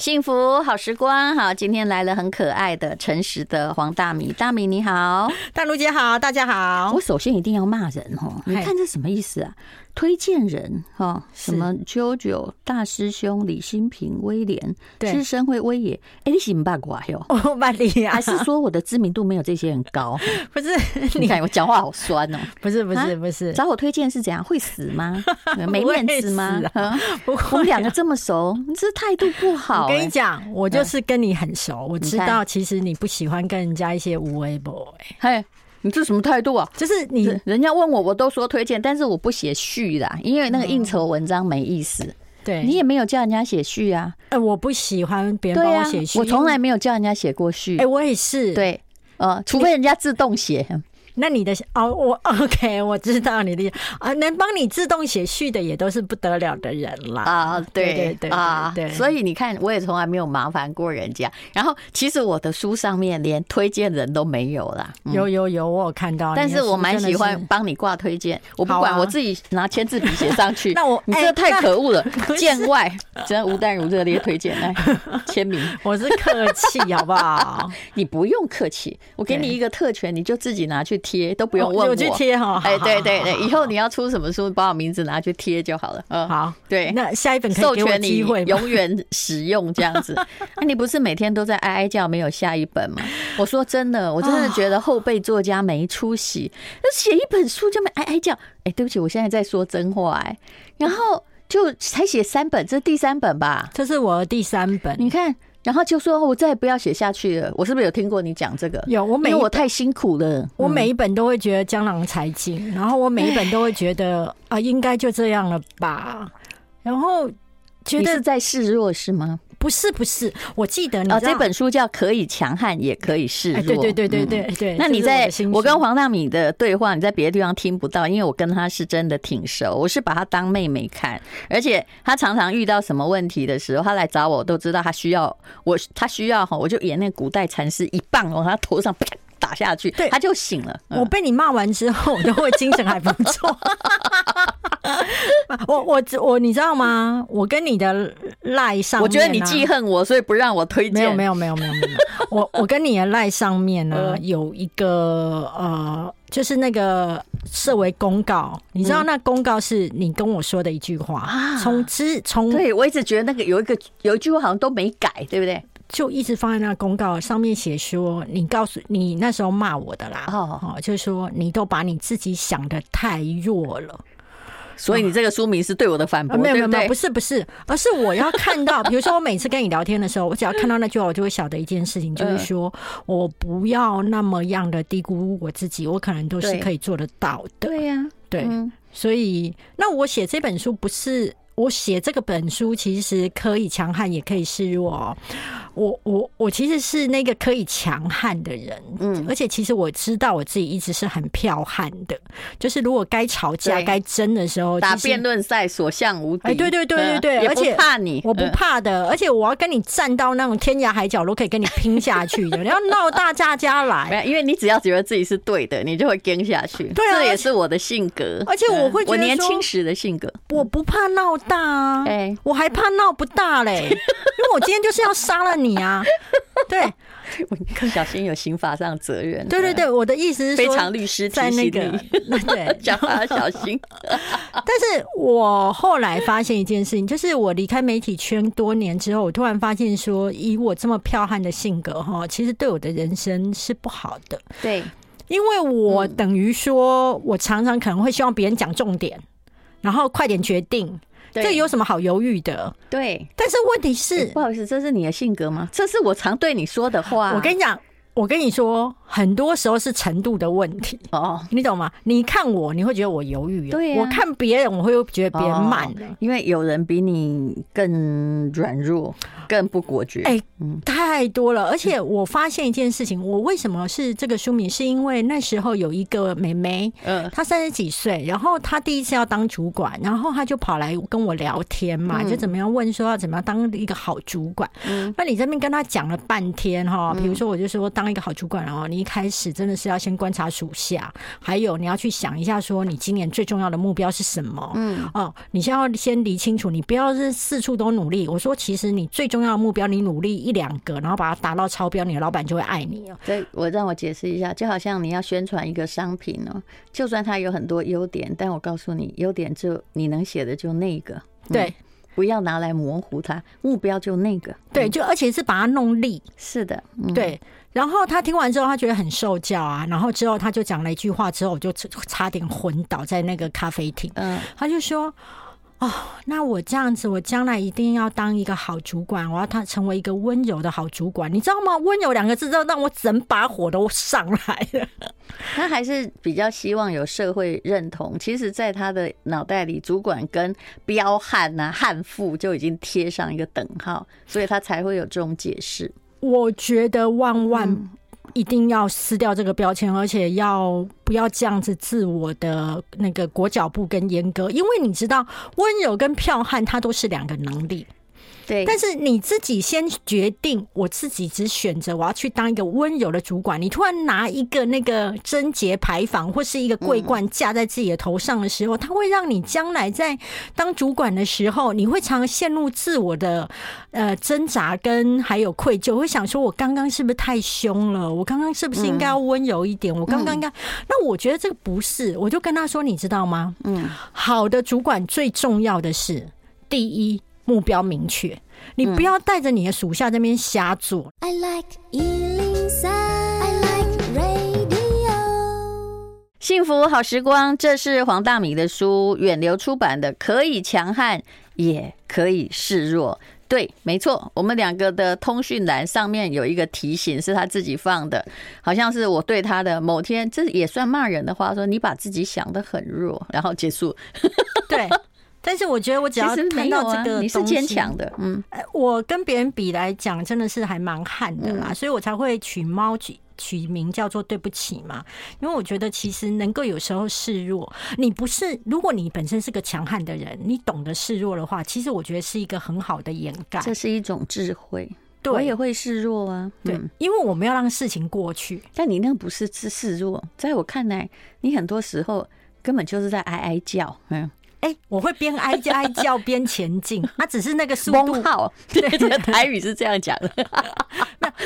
幸福好时光，好，今天来了很可爱的、诚实的黄大米。大米你好，大如姐好，大家好。我首先一定要骂人哦，你看这什么意思啊？推荐人哈，什么 JoJo 大师兄李新平、威廉、资深会威爷，哎，你是不八卦哟？我八卦，还是说我的知名度没有这些人高？不是，你看我讲话好酸哦。不是，不是，不是，找我推荐是怎样？会死吗？没面子吗？我们两个这么熟，你这态度不好。我跟你讲，我就是跟你很熟，我知道其实你不喜欢跟人家一些无微博。嘿。你这什么态度啊？就是你人家问我，我都说推荐，但是我不写序啦，因为那个应酬文章没意思。对，你也没有叫人家写序啊。哎，我不喜欢别人帮我写序，我从来没有叫人家写过序。哎，我也是。对，呃，除非人家自动写。那你的哦，我 OK，我知道你的啊，能帮你自动写序的也都是不得了的人啦啊，对对对啊，对，所以你看，我也从来没有麻烦过人家。然后，其实我的书上面连推荐人都没有啦。有有有，我有看到，但是我蛮喜欢帮你挂推荐，我不管，我自己拿签字笔写上去。那我你这太可恶了，见外，真吴淡如热烈推荐来签名，我是客气好不好？你不用客气，我给你一个特权，你就自己拿去。贴都不用问我，我去贴哈。哎，对对对，以后你要出什么书，把我名字拿去贴就好了。嗯，好，对，那下一本授权你永远使用这样子。那 你不是每天都在哀哀叫没有下一本吗？我说真的，我真的觉得后辈作家没出息，那写一本书就没哀哀叫。哎，对不起，我现在在说真话哎。然后就才写三本，这是第三本吧？这是我的第三本，你看。然后就说：“我再也不要写下去了。”我是不是有听过你讲这个？有，我每因为我太辛苦了，我每一本都会觉得江郎才尽，然后我每一本都会觉得啊，应该就这样了吧。然后觉得是在示弱是吗？不是不是，我记得你这本书叫《可以强悍也可以示弱》。对对对对对对。那你在我跟黄大米的对话，你在别的地方听不到，因为我跟他是真的挺熟，我是把他当妹妹看，而且他常常遇到什么问题的时候，他来找我，我都知道他需要我，他需要哈，我就演那古代禅师一棒往他头上啪打下去，对，他就醒了。我被你骂完之后，我就会精神还不错。我我我，你知道吗？我跟你的赖上面，我觉得你记恨我，所以不让我推荐。没有没有没有没有没有。我我跟你的赖上面呢，有一个呃，就是那个设为公告。你知道那公告是你跟我说的一句话啊？从之从，对我一直觉得那个有一个有一句话好像都没改，对不对？就一直放在那公告上面写说，你告诉你那时候骂我的啦，哦，就是说你都把你自己想的太弱了。所以你这个书名是对我的反驳，没有没有没有，不是不是，而是我要看到，比如说我每次跟你聊天的时候，我只要看到那句话，我就会晓得一件事情，就是说我不要那么样的低估我自己，我可能都是可以做得到的。对呀，对，所以那我写这本书不是。我写这个本书其实可以强悍，也可以示弱。我我我其实是那个可以强悍的人，嗯，而且其实我知道我自己一直是很剽悍的，就是如果该吵架、该争的时候，打辩论赛所向无敌。哎，对对对对对，而且怕你，我不怕的，而且我要跟你站到那种天涯海角都可以跟你拼下去的。你要闹大家家来，因为你只要觉得自己是对的，你就会跟下去。对啊，这也是我的性格，而且我会觉得我年轻时的性格，我不怕闹大啊，哎，我还怕闹不大嘞，因为我今天就是要杀了你啊！对，我小心有刑法上责任。对对对，我的意思是非常律师在那个对 讲话小心。但是我后来发现一件事情，就是我离开媒体圈多年之后，我突然发现说，以我这么剽悍的性格哈，其实对我的人生是不好的。对，因为我等于说我常常可能会希望别人讲重点，然后快点决定。这有什么好犹豫的？对，但是问题是，不好意思，这是你的性格吗？这是我常对你说的话。我跟你讲，我跟你说。很多时候是程度的问题哦，你懂吗？你看我，你会觉得我犹豫；对，我看别人，我会觉得别人慢。因为有人比你更软弱，更不果决。哎，太多了。而且我发现一件事情，我为什么是这个书名？是因为那时候有一个妹妹，嗯，她三十几岁，然后她第一次要当主管，然后她就跑来跟我聊天嘛，就怎么样问说要怎么样当一个好主管。嗯，那你这边跟她讲了半天哈，比如说我就说当一个好主管哦，你一开始真的是要先观察属下，还有你要去想一下，说你今年最重要的目标是什么？嗯，哦，你先要先理清楚，你不要是四处都努力。我说，其实你最重要的目标，你努力一两个，然后把它达到超标，你的老板就会爱你哦。所以我让我解释一下，就好像你要宣传一个商品哦，就算它有很多优点，但我告诉你，优点就你能写的就那个，对。不要拿来模糊它，目标就那个，对，就而且是把它弄利，是的，嗯、对。然后他听完之后，他觉得很受教啊。然后之后他就讲了一句话，之后我就差点昏倒在那个咖啡厅。嗯，他就说。哦，那我这样子，我将来一定要当一个好主管，我要他成为一个温柔的好主管，你知道吗？温柔两个字，都让我整把火都上来了。他还是比较希望有社会认同。其实，在他的脑袋里，主管跟彪悍啊、悍妇就已经贴上一个等号，所以他才会有这种解释。我觉得万万、嗯。一定要撕掉这个标签，而且要不要这样子自我的那个裹脚布跟严格？因为你知道，温柔跟剽悍，它都是两个能力。对，但是你自己先决定，我自己只选择我要去当一个温柔的主管。你突然拿一个那个贞洁牌坊或是一个桂冠架在自己的头上的时候，它会让你将来在当主管的时候，你会常常陷入自我的呃挣扎跟还有愧疚，会想说我刚刚是不是太凶了？我刚刚是不是应该要温柔一点？我刚刚应该……那我觉得这个不是，我就跟他说，你知道吗？嗯，好的主管最重要的是第一。目标明确，你不要带着你的属下这边瞎做。I like 103, I like radio。幸福好时光，这是黄大米的书，远流出版的，可以强悍，也可以示弱。对，没错，我们两个的通讯栏上面有一个提醒，是他自己放的，好像是我对他的某天，这也算骂人的话，说你把自己想得很弱，然后结束。对。但是我觉得我只要看到这个，你是坚强的，嗯，我跟别人比来讲，真的是还蛮悍的啦，所以我才会取猫取取名叫做对不起嘛，因为我觉得其实能够有时候示弱，你不是，如果你本身是个强悍的人，你懂得示弱的话，其实我觉得是一个很好的掩盖，这是一种智慧。对，我也会示弱啊，对，因为我们要让事情过去，但你那个不是示示弱，在我看来，你很多时候根本就是在哀哀叫，嗯。哎、欸，我会边哀叫哀叫边前进，它只是那个速度。号，对，台语是这样讲的。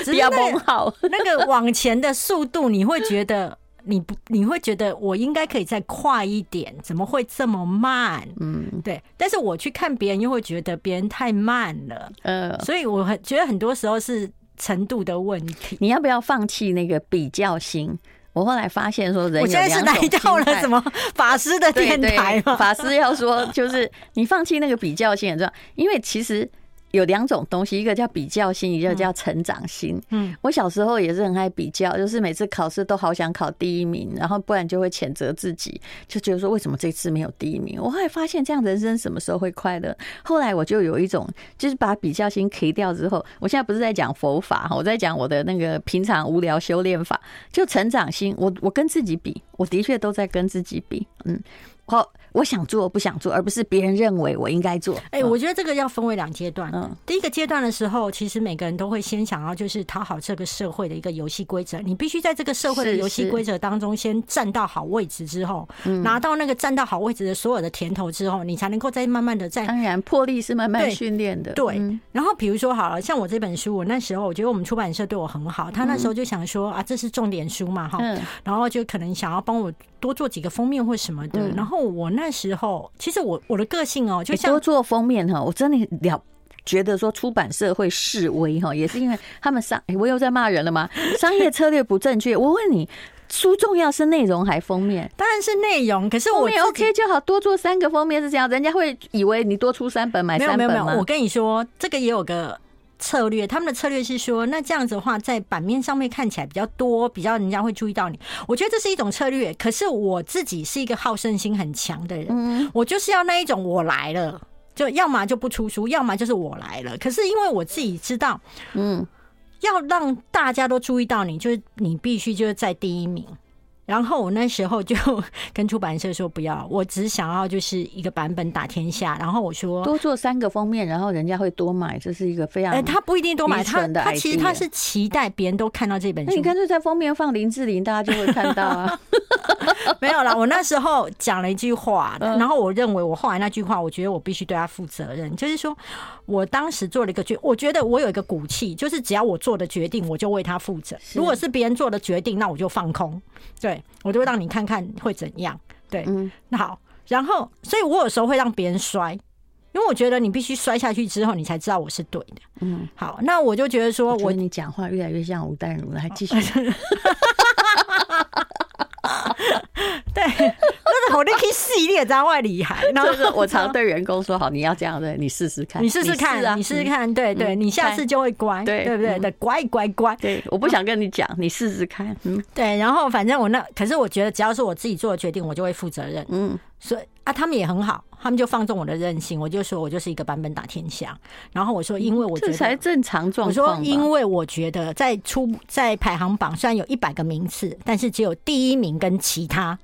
不要崩号，那个往前的速度，你会觉得你不，你会觉得我应该可以再快一点，怎么会这么慢？嗯，对。但是我去看别人，又会觉得别人太慢了。呃，所以我很觉得很多时候是程度的问题。你要不要放弃那个比较心？我后来发现说，人有两种心态。我现在是来到了什么 法师的电台吗？法师要说，就是你放弃那个比较性很重要，因为其实。有两种东西，一个叫比较心，一个叫成长心。嗯，我小时候也是很爱比较，就是每次考试都好想考第一名，然后不然就会谴责自己，就觉得说为什么这次没有第一名。我后来发现这样人生什么时候会快乐？后来我就有一种，就是把比较心砍掉之后，我现在不是在讲佛法，我在讲我的那个平常无聊修炼法，就成长心。我我跟自己比，我的确都在跟自己比。嗯，好。我想做，不想做，而不是别人认为我应该做。哎，我觉得这个要分为两阶段。嗯，第一个阶段的时候，其实每个人都会先想要就是讨好这个社会的一个游戏规则。你必须在这个社会的游戏规则当中先站到好位置之后，拿到那个站到好位置的所有的甜头之后，你才能够再慢慢的再。当然，魄力是慢慢训练的。对。然后比如说好了，像我这本书，我那时候我觉得我们出版社对我很好，他那时候就想说啊，这是重点书嘛，哈，然后就可能想要帮我多做几个封面或什么的。然后我那时候。其实我我的个性哦，就像多做封面哈，我真的了觉得说出版社会示威哈，也是因为他们商，我又在骂人了吗？商业策略不正确。我问你，书重要是内容还封面？当然是内容。可是我也 OK 就好，多做三个封面是这样，人家会以为你多出三本买三本吗？没有没有，我跟你说，这个也有个策略。他们的策略是说，那这样子的话，在版面上面看起来比较多，比较人家会注意到你。我觉得这是一种策略。可是我自己是一个好胜心很强的人，嗯，我就是要那一种，我来了。就要么就不出书，要么就是我来了。可是因为我自己知道，嗯，要让大家都注意到你，就是你必须就是在第一名。然后我那时候就 跟出版社说不要，我只想要就是一个版本打天下。然后我说多做三个封面，然后人家会多买，这是一个非常……哎，他不一定多买，他他其实他是期待别人都看到这本书。那你干脆在封面放林志玲，大家就会看到啊。没有啦，我那时候讲了一句话，然后我认为我后来那句话，我觉得我必须对他负责任，就是说我当时做了一个决，我觉得我有一个骨气，就是只要我做的决定，我就为他负责。如果是别人做的决定，那我就放空。对，我就会让你看看会怎样。对，嗯，那好，然后，所以我有时候会让别人摔，因为我觉得你必须摔下去之后，你才知道我是对的。嗯，好，那我就觉得说我，我你讲话越来越像吴淡如了，还继续。对，那是好，你可以试一点，这样会厉害。然后我常对员工说：“好，你要这样对，你试试看，你试试看，你试试看，对对，你下次就会乖，对对不对？对，乖乖乖。对，我不想跟你讲，你试试看。嗯，对。然后反正我那，可是我觉得只要是我自己做的决定，我就会负责任。嗯，所以啊，他们也很好，他们就放纵我的任性。我就说我就是一个版本打天下。然后我说，因为我觉得这才正常状况。我说，因为我觉得在出在排行榜虽然有一百个名次，但是只有第一名跟其他。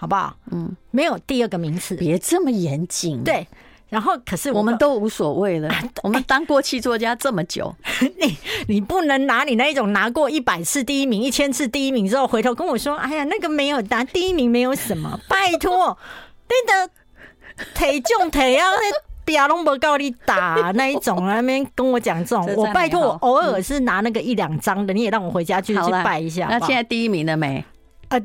好不好？嗯，没有第二个名次，别这么严谨。对，然后可是我，我们都无所谓了。我们当过气作家这么久，你你不能拿你那一种拿过一百次第一名、一千次第一名之后回头跟我说：“哎呀，那个没有拿第一名，没有什么。”拜托，那的腿重腿啊，那别拢不够你打那一种，那边跟我讲这种，我拜托我偶尔是拿那个一两张的，你也让我回家去去拜一下。那现在第一名了没？啊。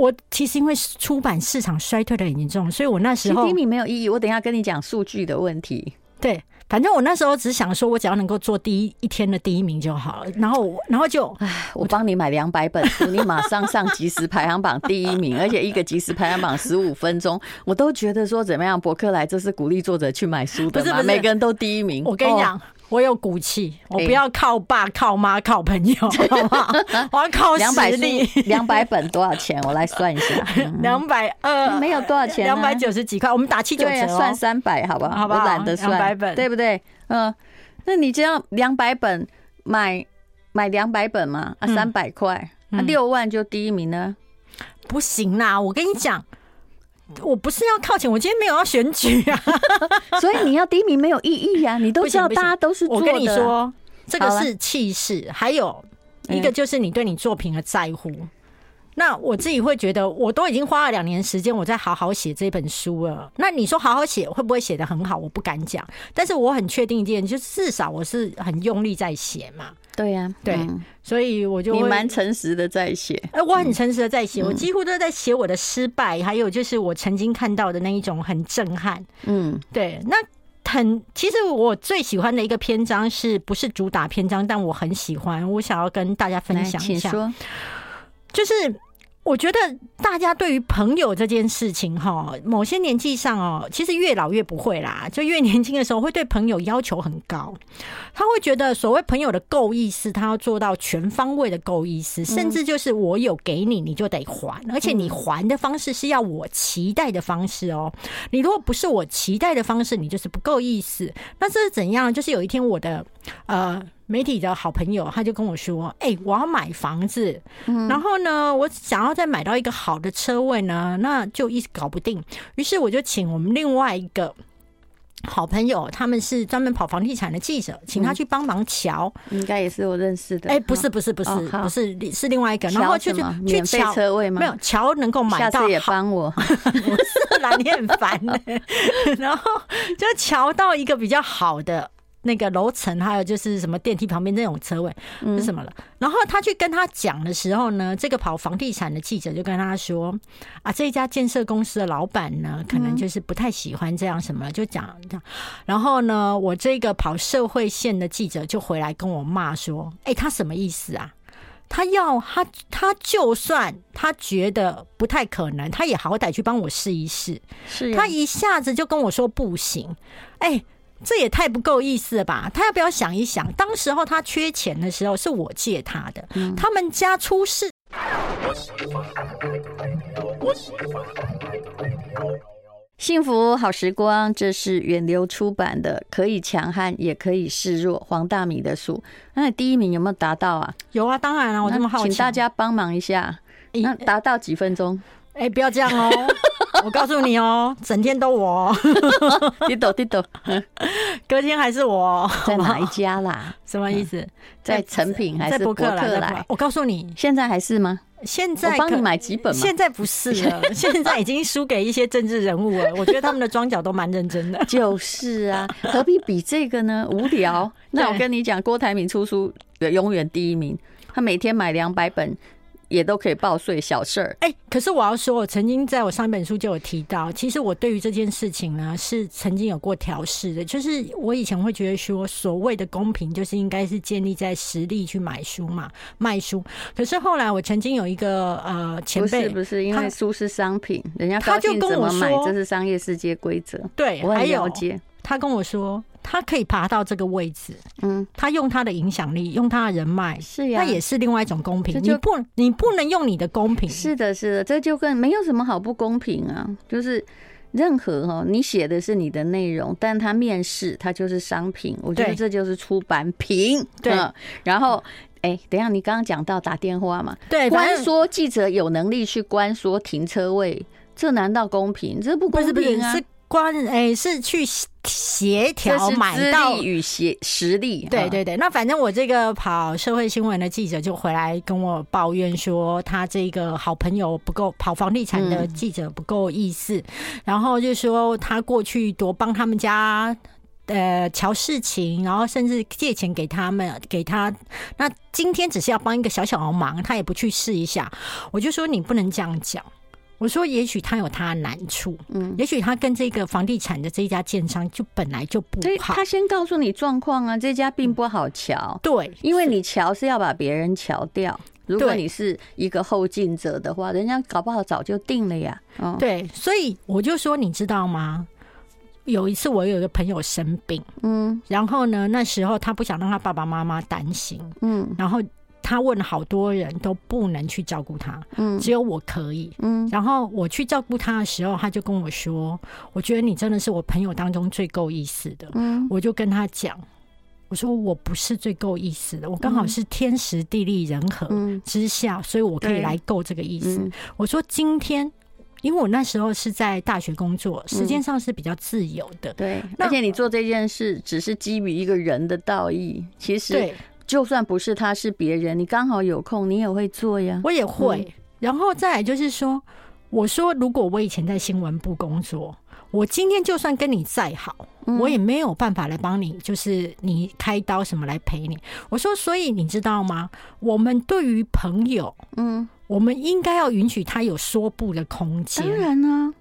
我其实因为出版市场衰退的很严重，所以我那时候第一名没有意义。我等一下跟你讲数据的问题。对，反正我那时候只想说，我只要能够做第一一天的第一名就好了。然后，然后就，唉，我帮你买两百本书，你马上上即时排行榜第一名，而且一个即时排行榜十五分钟，我都觉得说怎么样？博客来这是鼓励作者去买书的吗？每个人都第一名。我跟你讲。哦我有骨气，我不要靠爸、靠妈、靠朋友，好不好？我要靠实力。两百本多少钱？我来算一下，两百二，没有多少钱，两百九十几块。我们打七九折，算三百，好不好？好吧，我懒得算，两百本，对不对？嗯，那你这样两百本买买两百本嘛？啊，三百块，那六万就第一名呢？不行啦，我跟你讲。我不是要靠前，我今天没有要选举啊，所以你要第一名没有意义啊！你都知道大家都是做的。我跟你说，这个是气势，还有一个就是你对你作品的在乎。那我自己会觉得，我都已经花了两年时间，我在好好写这本书了。那你说好好写会不会写得很好？我不敢讲，但是我很确定一件，就至少我是很用力在写嘛。对呀，对，所以我就你蛮诚实的在写。哎，我很诚实的在写，我几乎都在写我的失败，还有就是我曾经看到的那一种很震撼。嗯，对，那很其实我最喜欢的一个篇章是不是主打篇章？但我很喜欢，我想要跟大家分享一下，就是。我觉得大家对于朋友这件事情，哈，某些年纪上哦，其实越老越不会啦，就越年轻的时候会对朋友要求很高。他会觉得所谓朋友的够意思，他要做到全方位的够意思，甚至就是我有给你，你就得还，而且你还的方式是要我期待的方式哦。你如果不是我期待的方式，你就是不够意思。那这是怎样？就是有一天我的呃。媒体的好朋友，他就跟我说：“哎、欸，我要买房子，嗯、然后呢，我想要再买到一个好的车位呢，那就一直搞不定。于是我就请我们另外一个好朋友，他们是专门跑房地产的记者，请他去帮忙瞧。应该也是我认识的。哎、欸，不是，不是，不是，哦、不是，是另外一个。然后去去去瞧车位吗？没有，瞧能够买到。下次也帮我。不是啦，你很烦呢。然后就瞧到一个比较好的。”那个楼层，还有就是什么电梯旁边那种车位是什么了？然后他去跟他讲的时候呢，这个跑房地产的记者就跟他说：“啊，这家建设公司的老板呢，可能就是不太喜欢这样什么，就讲这样。然后呢，我这个跑社会线的记者就回来跟我骂说：‘哎，他什么意思啊？他要他他就算他觉得不太可能，他也好歹去帮我试一试。是他一下子就跟我说不行，哎。”这也太不够意思了吧？他要不要想一想？当时候他缺钱的时候，是我借他的。嗯、他们家出事。幸福好时光，这是远流出版的，可以强悍，也可以示弱。黄大米的书，那你第一名有没有达到啊？有啊，当然了、啊，我这么好奇，请大家帮忙一下。那达到几分钟？哎、欸，不要这样哦！我告诉你哦，整天都我，滴抖滴抖，隔天还是我，在哪一家啦？什么意思？在成品还是博客来？我告诉你，现在还是吗？现在我帮你买几本吗？现在不是了，现在已经输给一些政治人物了。我觉得他们的装脚都蛮认真的。就是啊，何必比这个呢？无聊。那我跟你讲，郭台铭出书的永远第一名，他每天买两百本。也都可以报税小事儿，哎，可是我要说，我曾经在我上一本书就有提到，其实我对于这件事情呢，是曾经有过调试的。就是我以前会觉得说，所谓的公平，就是应该是建立在实力去买书嘛，卖书。可是后来我曾经有一个呃前辈，不是不是，因为书是商品，人家他就跟我买，这是商业世界规则。对，我很了解。他跟我说，他可以爬到这个位置，嗯，他用他的影响力，用他的人脉，是呀，那也是另外一种公平。你不，你不能用你的公平。是的，是的，这就跟没有什么好不公平啊。就是任何哈，你写的是你的内容，但他面试他就是商品，我觉得这就是出版品。对，然后哎，等一下，你刚刚讲到打电话嘛？对，关说记者有能力去关说停车位，这难道公平？这不公平啊！关诶、欸，是去协调买到与协实力。对对对，那反正我这个跑社会新闻的记者就回来跟我抱怨说，他这个好朋友不够，跑房地产的记者不够意思，嗯、然后就说他过去多帮他们家呃瞧事情，然后甚至借钱给他们给他，那今天只是要帮一个小小的忙，他也不去试一下，我就说你不能这样讲。我说，也许他有他的难处，嗯，也许他跟这个房地产的这一家建商就本来就不好。他先告诉你状况啊，这家并不好瞧，对，因为你瞧是要把别人瞧掉。如果你是一个后进者的话，人家搞不好早就定了呀。对，所以我就说，你知道吗？有一次我有一个朋友生病，嗯，然后呢，那时候他不想让他爸爸妈妈担心，嗯，然后。他问了好多人都不能去照顾他，嗯，只有我可以，嗯，然后我去照顾他的时候，他就跟我说：“我觉得你真的是我朋友当中最够意思的。”嗯，我就跟他讲：“我说我不是最够意思的，我刚好是天时地利人和之下，所以我可以来够这个意思。”我说：“今天，因为我那时候是在大学工作，时间上是比较自由的，对，而且你做这件事只是基于一个人的道义，其实对。”就算不是他，是别人，你刚好有空，你也会做呀。我也会。嗯、然后再来就是说，我说如果我以前在新闻部工作，我今天就算跟你再好，嗯、我也没有办法来帮你，就是你开刀什么来陪你。我说，所以你知道吗？我们对于朋友，嗯，我们应该要允许他有说不的空间。当然呢、啊。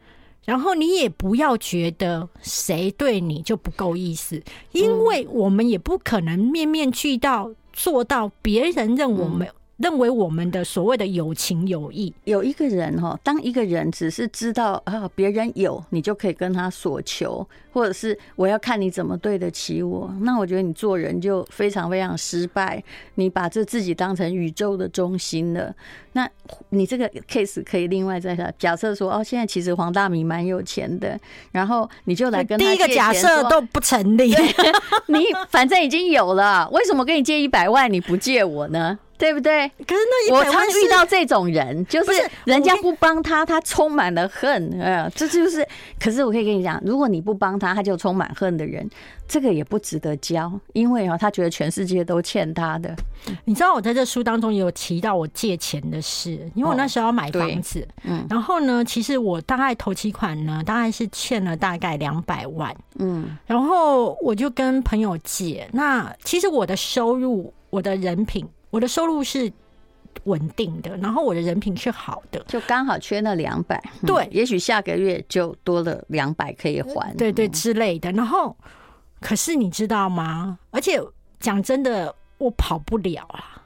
然后你也不要觉得谁对你就不够意思，因为我们也不可能面面俱到。做到别人认为我们、嗯、认为我们的所谓的有情有义。有一个人哈，当一个人只是知道啊，别人有，你就可以跟他索求，或者是我要看你怎么对得起我，那我觉得你做人就非常非常失败。你把这自己当成宇宙的中心了，那你这个 case 可以另外再说。假设说哦，现在其实黄大米蛮有钱的，然后你就来跟他。第一个假设都不成立，你反正已经有了，为什么跟你借一百万你不借我呢？对不对？可是那我常遇到这种人，就是人家不帮他，他充满了恨。呃，这就是。可是我可以跟你讲，如果你不帮他，他就充满恨的人，这个也不值得交，因为啊，他觉得全世界都欠他的。你知道我在这书当中也有提到我借钱的事，因为我那时候要买房子，嗯，然后呢，其实我大概头期款呢，大概是欠了大概两百万，嗯，然后我就跟朋友借。那其实我的收入，我的人品。我的收入是稳定的，然后我的人品是好的，就刚好缺那两百。对，也许下个月就多了两百可以还，对对之类的。然后，可是你知道吗？而且讲真的，我跑不了啊，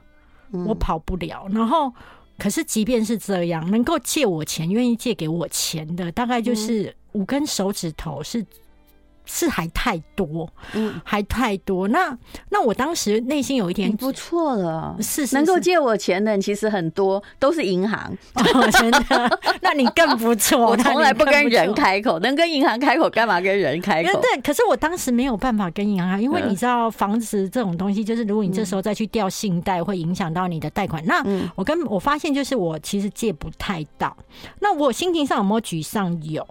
我跑不了。然后，可是即便是这样，能够借我钱、愿意借给我钱的，大概就是五根手指头是是还太多，嗯，还太多。那那我当时内心有一点不错了，是，是能够借我钱的人其实很多，都是银行。哦，真的？那你更不错。我从来不跟人开口，能跟银行开口，干嘛跟人开口？对，可是我当时没有办法跟银行，因为你知道房子这种东西，就是如果你这时候再去调信贷，会影响到你的贷款。那我跟我发现，就是我其实借不太到。那我心情上有没有沮丧？有，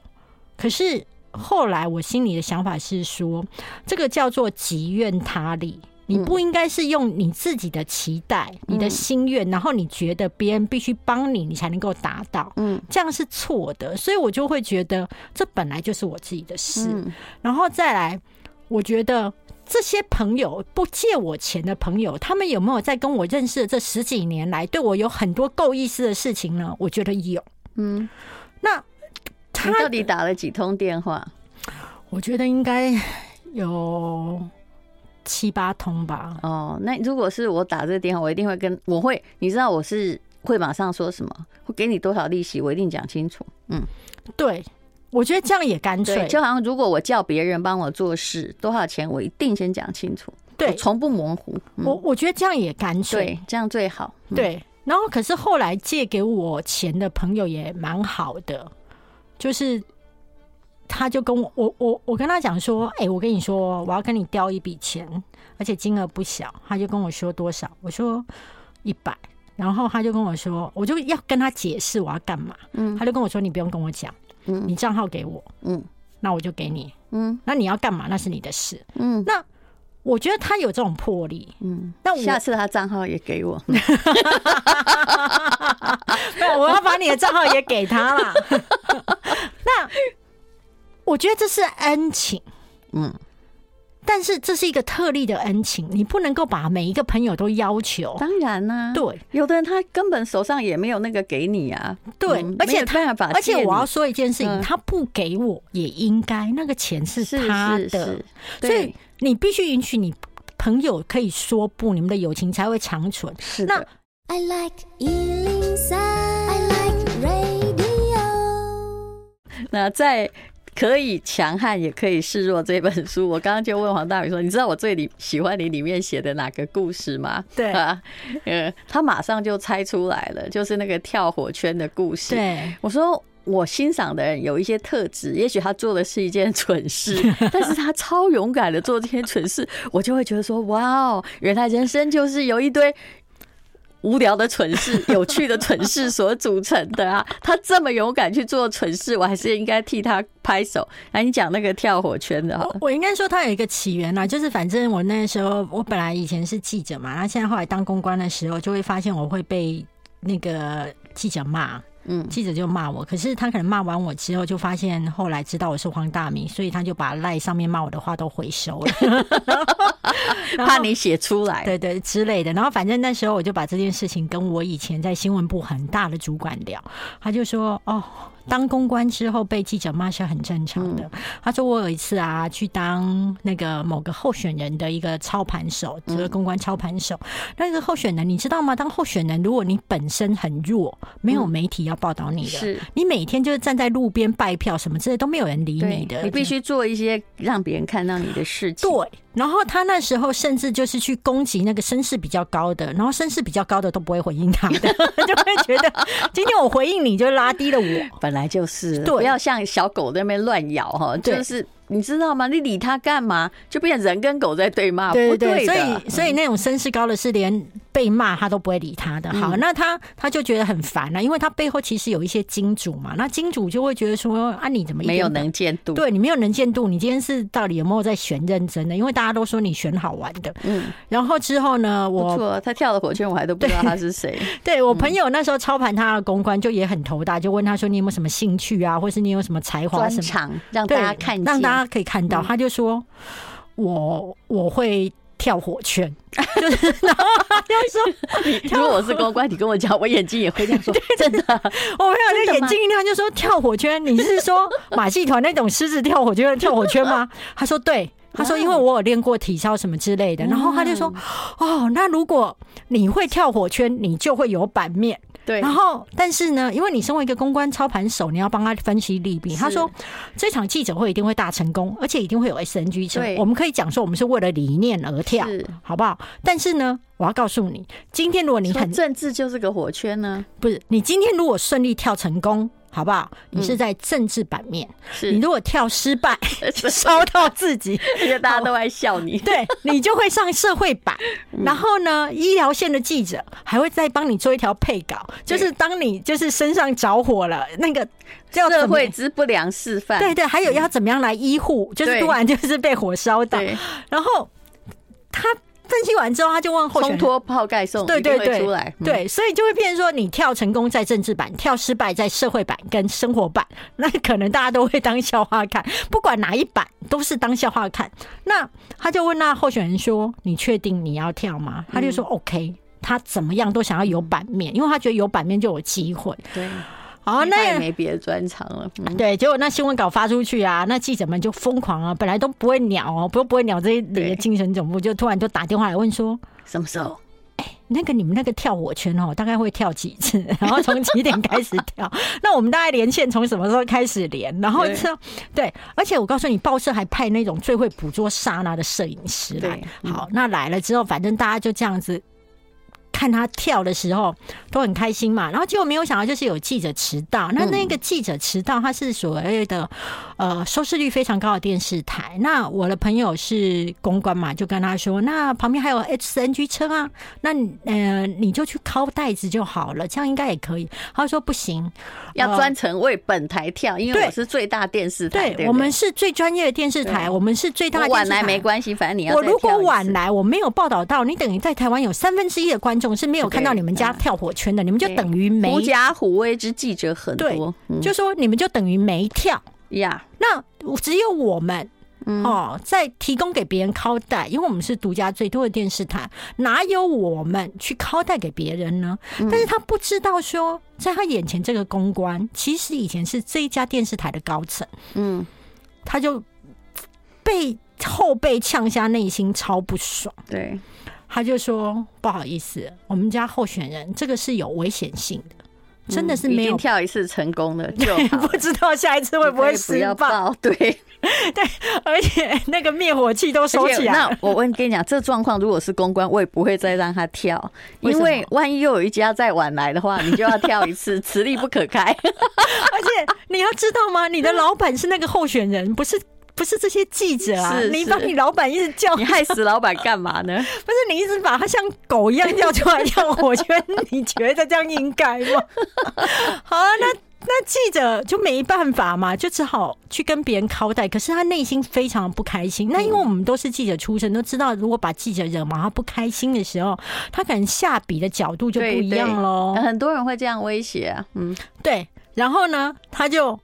可是。后来我心里的想法是说，这个叫做己愿他利，你不应该是用你自己的期待、你的心愿，然后你觉得别人必须帮你，你才能够达到，嗯，这样是错的。所以我就会觉得这本来就是我自己的事。然后再来，我觉得这些朋友不借我钱的朋友，他们有没有在跟我认识的这十几年来对我有很多够意思的事情呢？我觉得有，嗯，那。你到底打了几通电话？我觉得应该有七八通吧。哦，那如果是我打这个电话，我一定会跟我会，你知道我是会马上说什么，会给你多少利息，我一定讲清楚。嗯，对，我觉得这样也干脆。就好像如果我叫别人帮我做事，多少钱，我一定先讲清楚。对，从不模糊。嗯、我我觉得这样也干脆，对，这样最好。嗯、对，然后可是后来借给我钱的朋友也蛮好的。就是，他就跟我我我我跟他讲说，哎、欸，我跟你说，我要跟你调一笔钱，而且金额不小。他就跟我说多少，我说一百，然后他就跟我说，我就要跟他解释我要干嘛。嗯，他就跟我说，你不用跟我讲，嗯，你账号给我，嗯，那我就给你，嗯，那你要干嘛，那是你的事，嗯，那。我觉得他有这种魄力，嗯，那我下次他账号也给我，我要把你的账号也给他了。那我觉得这是恩情，嗯，但是这是一个特例的恩情，你不能够把每一个朋友都要求。当然啦，对，有的人他根本手上也没有那个给你啊，对，而且他，而且我要说一件事情，他不给我也应该，那个钱是他的，所以。你必须允许你朋友可以说不，你们的友情才会长存。是的。那 I like 103, I like radio。那在可以强悍也可以示弱这本书，我刚刚就问黄大米说：“你知道我最里喜欢你里面写的哪个故事吗？”对啊，呃，他马上就猜出来了，就是那个跳火圈的故事。对，我说。我欣赏的人有一些特质，也许他做的是一件蠢事，但是他超勇敢的做这些蠢事，我就会觉得说，哇哦，原来人生就是由一堆无聊的蠢事、有趣的蠢事所组成的啊！他这么勇敢去做蠢事，我还是应该替他拍手。来，你讲那个跳火圈的，我应该说他有一个起源啊，就是反正我那时候，我本来以前是记者嘛，然后现在后来当公关的时候，就会发现我会被那个记者骂。嗯，记者就骂我，可是他可能骂完我之后，就发现后来知道我是黄大明，所以他就把赖上面骂我的话都回收了，怕你写出来，对对之类的。然后反正那时候我就把这件事情跟我以前在新闻部很大的主管聊，他就说哦。当公关之后被记者骂是很正常的。他说我有一次啊，去当那个某个候选人的一个操盘手，这个公关操盘手。那个候选人你知道吗？当候选人，如果你本身很弱，没有媒体要报道你的，是你每天就是站在路边拜票什么之类都没有人理你的。你必须做一些让别人看到你的事情。对。然后他那时候甚至就是去攻击那个声势比较高的，然后声势比较高的都不会回应他的，就会觉得今天我回应你就拉低了我，本来就是，对，不要像小狗在那边乱咬哈，就是。你知道吗？你理他干嘛？就变成人跟狗在对骂，对对对，所以所以那种声势高的是连被骂他都不会理他的。好，那他他就觉得很烦了，因为他背后其实有一些金主嘛。那金主就会觉得说啊，你怎么没有能见度？对，你没有能见度，你今天是到底有没有在选认真的？因为大家都说你选好玩的。嗯。然后之后呢，我错，他跳了火圈，我还都不知道他是谁。对，我朋友那时候操盘他的公关就也很头大，就问他说：“你有没有什么兴趣啊？或是你有什么才华？什么让大家看，让大家可以看到。”他就说：“我我会跳火圈，就是然后他就说，如果我是公关，你跟我讲，我眼睛也会这样说。真的，我没有就眼睛一亮，就说跳火圈。你是说马戏团那种狮子跳火圈跳火圈吗？他说对，他说因为我有练过体操什么之类的。然后他就说哦，那如果你会跳火圈，你就会有版面。”对。然后，但是呢，因为你身为一个公关操盘手，你要帮他分析利弊。他说这场记者会一定会大成功，而且一定会有 SNG 车。我们可以讲说，我们是为了理念而跳，好不好？但是呢，我要告诉你，今天如果你很政治就是个火圈呢，不是？你今天如果顺利跳成功。好不好？你是在政治版面，嗯、你如果跳失败，烧到自己，而 且大家都在笑你，对，你就会上社会版。嗯、然后呢，医疗线的记者还会再帮你做一条配稿，就是当你就是身上着火了，那个叫社会之不良示范。对对，还有要怎么样来医护，就是突然就是被火烧到，然后他。分析完之后，他就问候选人：“冲脱泡盖送，对对对，出来对，所以就会变成说，你跳成功在政治版，跳失败在社会版跟生活版，那可能大家都会当笑话看，不管哪一版都是当笑话看。那他就问那候选人说：‘你确定你要跳吗？’他就说：‘OK。’他怎么样都想要有版面，因为他觉得有版面就有机会。对。”好，那也没别的专长了。嗯、对，结果那新闻稿发出去啊，那记者们就疯狂啊，本来都不会鸟哦，不不会鸟这些里的精神总部，就突然就打电话来问说，什么时候？那个你们那个跳火圈哦，大概会跳几次？然后从几点开始跳？那我们大概连线从什么时候开始连？然后这对，而且我告诉你，报社还派那种最会捕捉刹那的摄影师来。好，那来了之后，反正大家就这样子。看他跳的时候都很开心嘛，然后结果没有想到就是有记者迟到。那那个记者迟到，他是所谓的呃收视率非常高的电视台。那我的朋友是公关嘛，就跟他说，那旁边还有 HNG 车啊，那呃你就去拷带子就好了，这样应该也可以。他说不行，要专程为本台跳，因为我是最大电视台，对，我们是最专业的电视台，我们是最大的。晚来没关系，反正你要。我如果晚来，我没有报道到，你等于在台湾有三分之一的观众。是没有看到你们家跳火圈的，你们就等于没。狐假虎威之记者很多，就说你们就等于没跳呀。那只有我们哦，在提供给别人拷带，因为我们是独家最多的电视台，哪有我们去拷带给别人呢？但是他不知道说，在他眼前这个公关，其实以前是这一家电视台的高层。嗯，他就被后背呛下，内心超不爽。对。他就说：“不好意思，我们家候选人这个是有危险性的，真的是没有跳一次成功的，就不知道下一次会不会失败。对 对，而且那个灭火器都收起来。那我问跟你讲，这状况如果是公关，我也不会再让他跳，因为万一又有一家再晚来的话，你就要跳一次，此力不可开。而且你要知道吗？你的老板是那个候选人，不是。”不是这些记者啊！是是你把你老板一直叫，你害死老板干嘛呢？不是你一直把他像狗一样叫出来让我觉得，你觉得这样应该吗？好啊，那那记者就没办法嘛，就只好去跟别人交代。可是他内心非常不开心。那因为我们都是记者出身，都知道如果把记者惹毛他不开心的时候，他可能下笔的角度就不一样喽。很多人会这样威胁啊，嗯，对。然后呢，他就。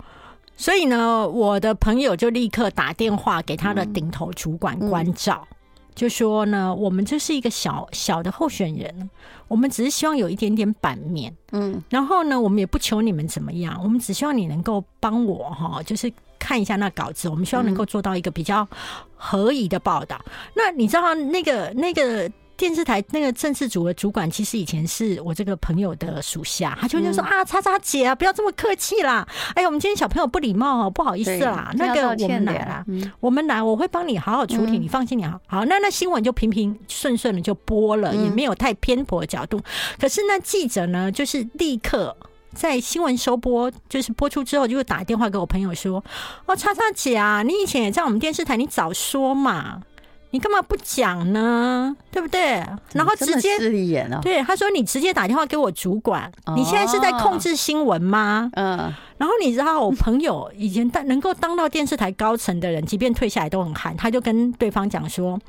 所以呢，我的朋友就立刻打电话给他的顶头主管关照，就说呢，我们这是一个小小的候选人，我们只是希望有一点点版面，嗯，然后呢，我们也不求你们怎么样，我们只希望你能够帮我哈，就是看一下那稿子，我们希望能够做到一个比较合宜的报道。嗯、那你知道那个那个。电视台那个政治组的主管，其实以前是我这个朋友的属下，他就就说、嗯、啊，叉叉姐啊，不要这么客气啦。哎呀，我们今天小朋友不礼貌哦，不好意思啦。那个我们来啦，嗯、我们来，我会帮你好好处理，你放心，你好。好，那那新闻就平平顺顺的就播了，也没有太偏颇的角度。可是那记者呢，就是立刻在新闻收播，就是播出之后，就打电话给我朋友说：“哦，叉叉姐啊，你以前也在我们电视台，你早说嘛。”你干嘛不讲呢？对不对？然后直接对他说：“你直接打电话给我主管。你现在是在控制新闻吗？”嗯。然后你知道，我朋友以前当能够当到电视台高层的人，即便退下来都很寒。他就跟对方讲说：“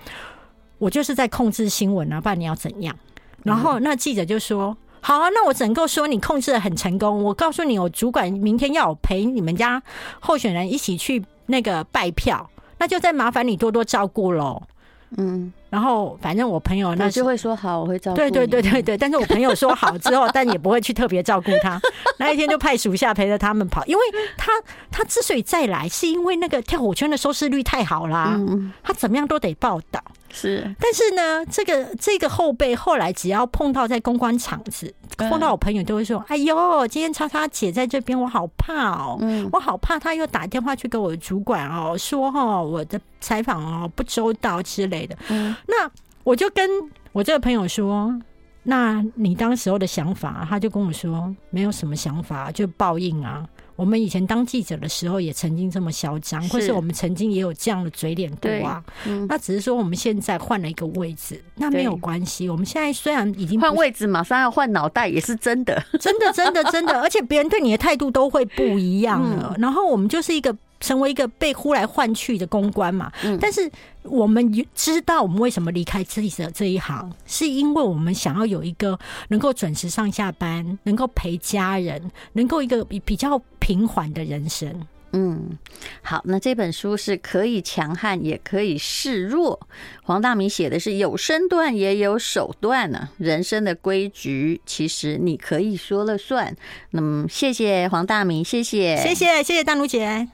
我就是在控制新闻啊，不然你要怎样？”然后那记者就说：“好啊，那我只能够说你控制的很成功。我告诉你，我主管明天要我陪你们家候选人一起去那个拜票。”那就再麻烦你多多照顾喽。嗯，然后反正我朋友那就会说好，我会照顾。对对对对对，但是我朋友说好之后，但也不会去特别照顾他。那一天就派属下陪着他们跑，因为他他之所以再来，是因为那个跳火圈的收视率太好啦。嗯，他怎么样都得报道。是，但是呢，这个这个后辈后来只要碰到在公关场子，碰到我朋友都会说：“哎呦，今天叉叉姐在这边，我好怕哦，我好怕她又打电话去给我的主管哦，说哈我的采访哦不周到之类的。”那我就跟我这个朋友说。那你当时候的想法，他就跟我说，没有什么想法，就报应啊。我们以前当记者的时候，也曾经这么嚣张，或是我们曾经也有这样的嘴脸过啊。嗯、那只是说我们现在换了一个位置，那没有关系。我们现在虽然已经换位置，马上要换脑袋，也是真的，真的，真的，真的。而且别人对你的态度都会不一样了。嗯、然后我们就是一个。成为一个被呼来唤去的公关嘛，嗯，但是我们知道我们为什么离开自己的这一行，是因为我们想要有一个能够准时上下班，能够陪家人，能够一个比比较平缓的人生。嗯，好，那这本书是可以强悍，也可以示弱。黄大明写的是有身段也有手段呢，啊，人生的规矩其实你可以说了算。那么，谢谢黄大明，谢谢，谢谢，谢谢淡如姐。